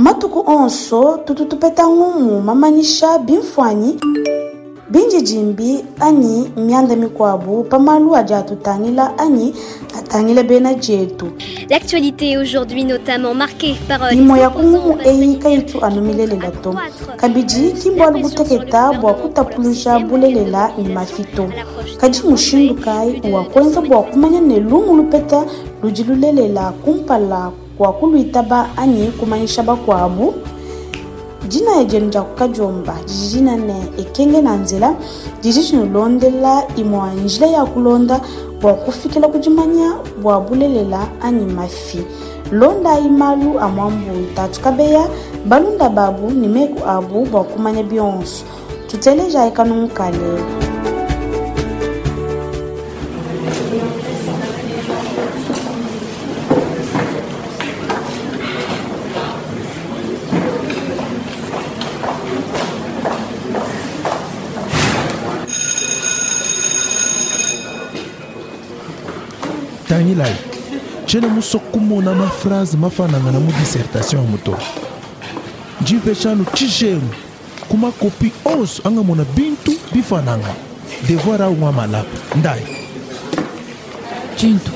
matuku onso tututupeta ng'umu mamanyisha binfuanyi bindi dimbi anyi myanda mikwabu pamalu adi atutangila anyi atangila bena dietu l'actualité aujourd'hui notamment marquée par limo euh, ya kung'umu eyi kaitu anumilelela to kabidi kimbwalu buteketa bua kutapuluja bulelela ni mafito kadi mushindu kai wa kuenza bua kumanya ne lungu lupeta ludi lulelela kumpala wakuluitaba anyi kumanishaba kwabu jina ejenu jakuka jomba jijina ne ekenge na nzela jiji njila ya kulonda yakulonda kufikila kudimanya bulelela anyi mafi londa imalu amuambu itatu kabeya balunda babu ni meku abu kumanya bionso tuteleja ekanumukalelo angi la ye nzene mu so kumona maphrase mafananga na mu dissertation ya moto nji mpe xanu ti xenu kuma kopi oso anga mona bintu bifananga devoir ahunga malapu ndaye bintu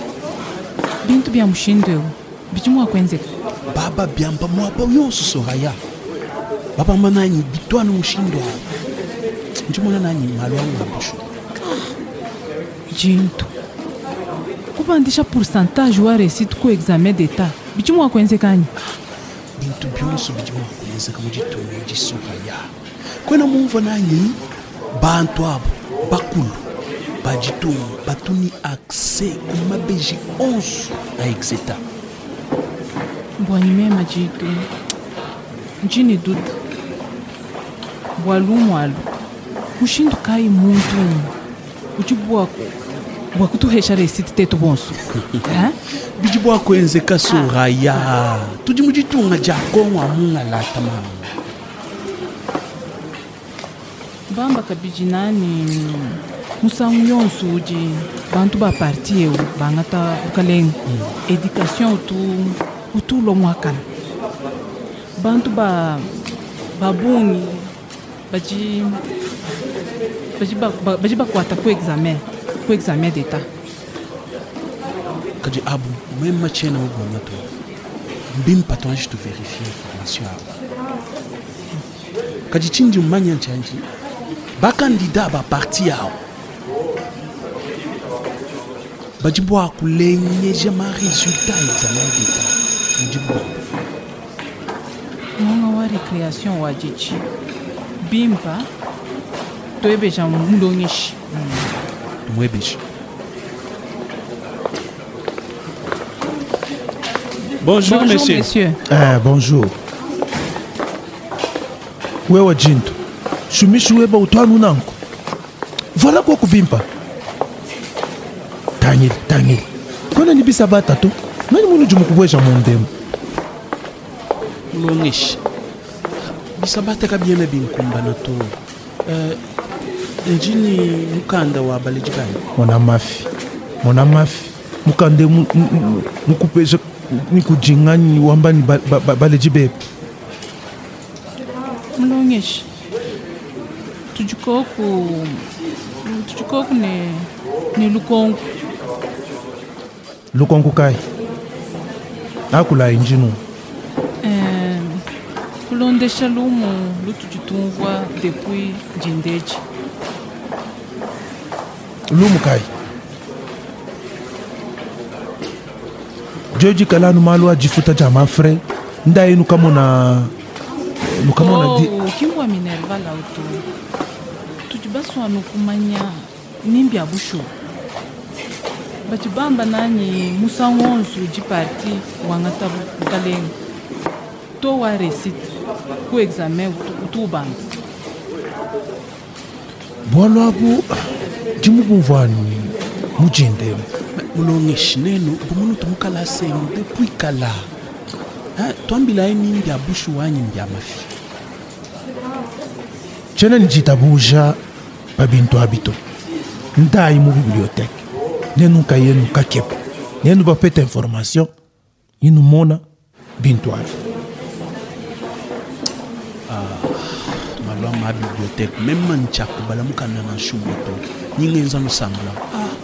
bintu bia muxindu bidi mua kuenzeka baba biamba muapa yoso soraya babamba nanyi bitwanu muxindu ayo nji mona nanyi malu angu na bushu bintu kupandisha pourcentage wa réussite ku examen d'état bidimu wakuenzekani bintu byonso bidimu wakuenzeka mu ditundu disoka ya kwena mumva nanyi bantu abo bakulu baditumu batuni accès ku mabeji onso na exeta bwanyimema ditu ndini o bwalu mwalu mushindu kai muntu udibuako wakutuhesha resiti tetu bonso bidi bwakuenzeka suraya ah. tudi muditunga diakonwa mungalata mama bamba kabidi nani musango yonso udi bantu baparti eu bangata ukalenga mm. education utu utulomuakana bantu ba babungi badi badi bakuata ku examen pour examen d'état kadi abu ah même matière na obona to mbim patonge to vérifier information awo kadi tindi mmanya ntianji bakandida baparti awo ah. badi bo akulenyeja ma résultat examen d'état ndi bwambo mwanga wa récréation wa didi bimba toyebeja mundu onyeshi mm. Mwebish. Bonjour, bonjour monsieur. monsieur. Ah, bonjour. wewe jinto shumishi weba utwanu nanku vala kwa kuvimpa tangile tangile kona nibisa bata tu nani munu jumukubweja mundemu lonishi bisa bata kabiene binkumbana tu uh, Injini mukanda wa baliji bani mwana mafi mwana mafi mukande mukupeza ni wambani baliji ba, ba, bepe mlongeshi tujikoku tujikoku ne ne lukonku lukonku kai nakula injinu eh, kulondesha lumu lutujitunvwa depuis jindeji lumu kay dioji kala nu ma lo aji futa ti ama fre nda ye nu ka mo na nu ka mo di oh, ki minerva la oto tutu ba so anu nimbi abusho bati bamba nanyi musa ngonzu di parti wanga ta to wa resite ku examen utubanda ubanga bolo timukuvani mucintele mulonge xinene vumunu tumukala sengu depuis kala twambilayi ni mbia bushu wanyi mbia mafi cene ncita buja pa bintu abito ntayi mu bibliothèque nenu kayenu kakepo nenu bapeta information yinu mona bintu ayo sangula ma bibliothèque même mancha kubala mukana na shumba to nyinga nzanu sangula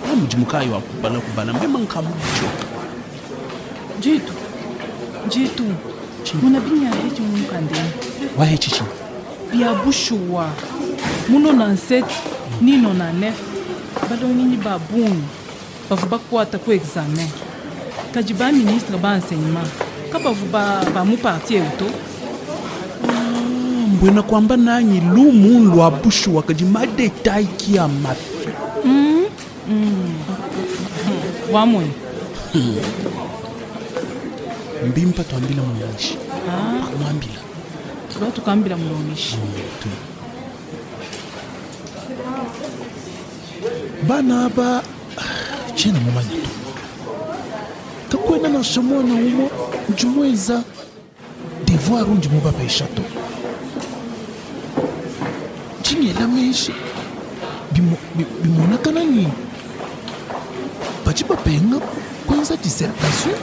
ah mujimu kayo akubala kubala mema nkamu bicho jitu jitu muna binya hichi mukandeni wa hichi chi bia bushuwa muno na nset nino na nef bado nini babuni bavu bakwata ku examen kadi ba ministre ba enseignement ka bavu bamu parti euto mbwena kwamba nanyi lumundu lwa bushu wakadimada taiki ya mafi mm. mm. wamuni hmm. mbimpa twambila mulongishi ah. pakamwambila lwatukambila mulongishi mm, bana aba chena mumanya tu kakwena nasomona umo njumweza devoir undi mubapaisha to maishe bimonaka nani badi bapenga kwenza dissertation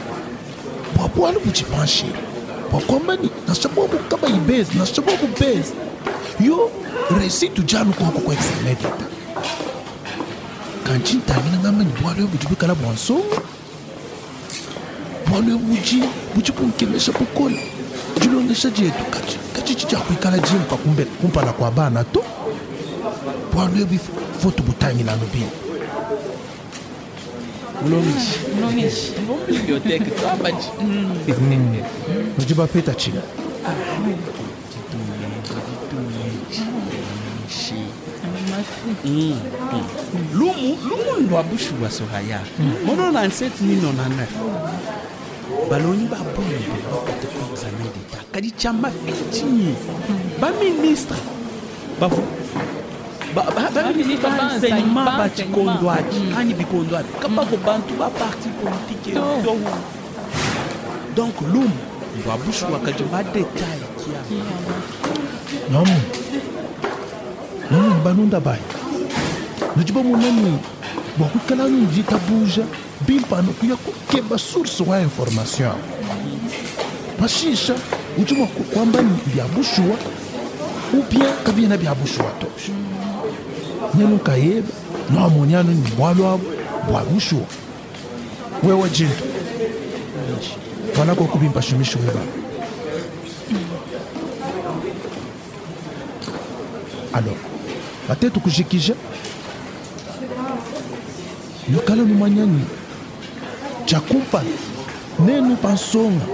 bwapo wana budimanshe bwakwambani nashabu wakukaba ibezi nashabu wakubezi yo resitu dialu koko kuexemeleta kanti ntaminangambani bwalo yo budi bikala bwa nsongo bwalo yo budi budi bunkemesha bukola dilongesha dietu kati kati cidiakuikala dimu kakumpana kwa bana to bwano yebi fo tobutangila lobini noji bafeta china lumu lumu ndo abushuwa sohaya mono mm. na nset nino na nef baloni babombe bakata ku examen d'etat kadi tyamba fitini mm. baministre bafu baministre baenseignement bachikondwaki ani mm. bikondwaki mm. kapako bantu baparti politike to donc lumu mbwabushwakaje madetail kia nomu nomu mbanunda bayi nojiba munani bwakukala nunji tabuja bimpano kuya kukeba source wa information bashisha ujuma kwamba ni byabushwa ou bien kabiena byabushwa tosha nye nu ka yeba no amoni anu ni bwalwabwe bwalushuwa wewe jintu vanako kubimba shumishu weba alors vate tukuzhikizha nukala numanyani cakumpana nenu pansonga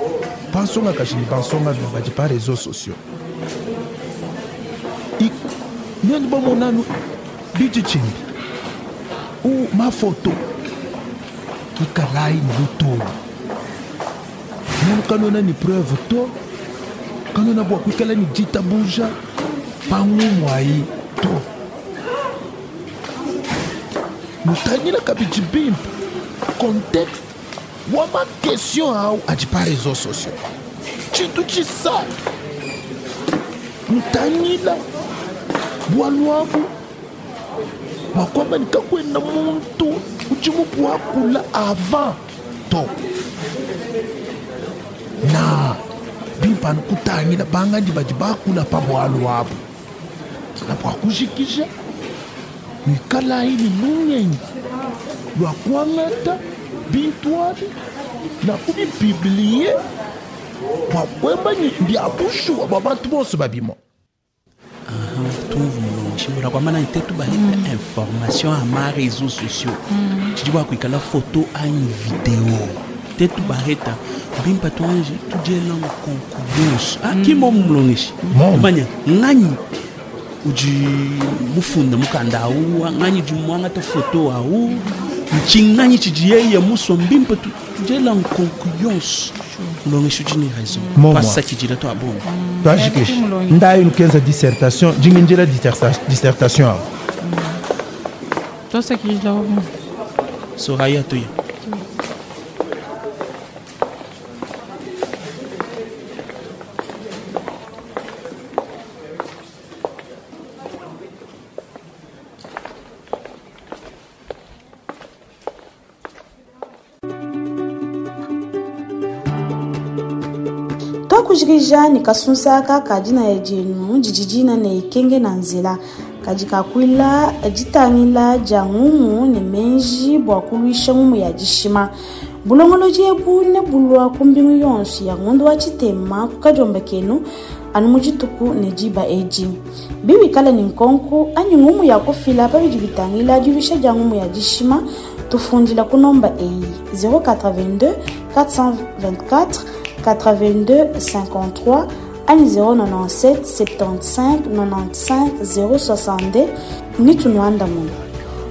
pansonga kashini pansonga vibadi pa réseaux sociaux nenu bamonanu dijijimbi u mafoto kikalayi ni lutowu même kano na ni preuve to kano na bua kuikala ni dita buja pangumu ayi to lutangilaka bijibimbi contexte wa makestion awu adi pa réseau sociaux tshintu tshisala lutangila bua luavu bakwamba nikakwenda muntu ujimu kuwakula avant to na bimpanu kutangila bangandi badi bakula pabwalu wapo na bwakuzhikizha nikalaili lunyenyi lwakwang'ata bintu abi na kubibibliye bwakwemba ndiabushuwa bwa bantu bose babimo aha tumvuma chimura kwa mana itetu bayepe mm. information ama réseau sociaux mm. tidi bakuikala photo anyi video tetu bareta bimpa tuanje tudielanga concurrence akimo ah, mm. mulongeshi umanya nganyi udi mufunda mukanda au nganyi di mwanga ta photo au nci nganyi tidi yeye musombi mpa tudielanga concurrence Mon toi jikish nda une 15 dissertation jingindira dissertation to sakijla soraya toya kakuzhikizha nikasunsaka kadi na yajenu dididina na ekenge na nzela kadi kakuila ditangila dia ng'ung'u ni menji bua kuluisha ng'umu ya dixima bulongolo diebu ne bulua ku mbingu yonso ya ng'undu wa ditema ku kadiomba kenu anu mu dituku ne diba edi biwikala ni nkonku anyi ng'umu ya kufila pabidi bitangila diluisha dia ng'umu ya dixima tufundila ku nomba eyi 082 424 82 53 097 75 95 062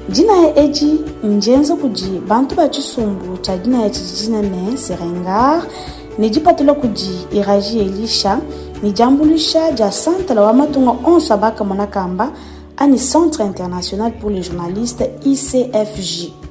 ni eji Njenzo Koudi, bantu batisumbu Chadina Eji jina serengar iraji elisha ja monakamba ani centre international pour les journalistes icfj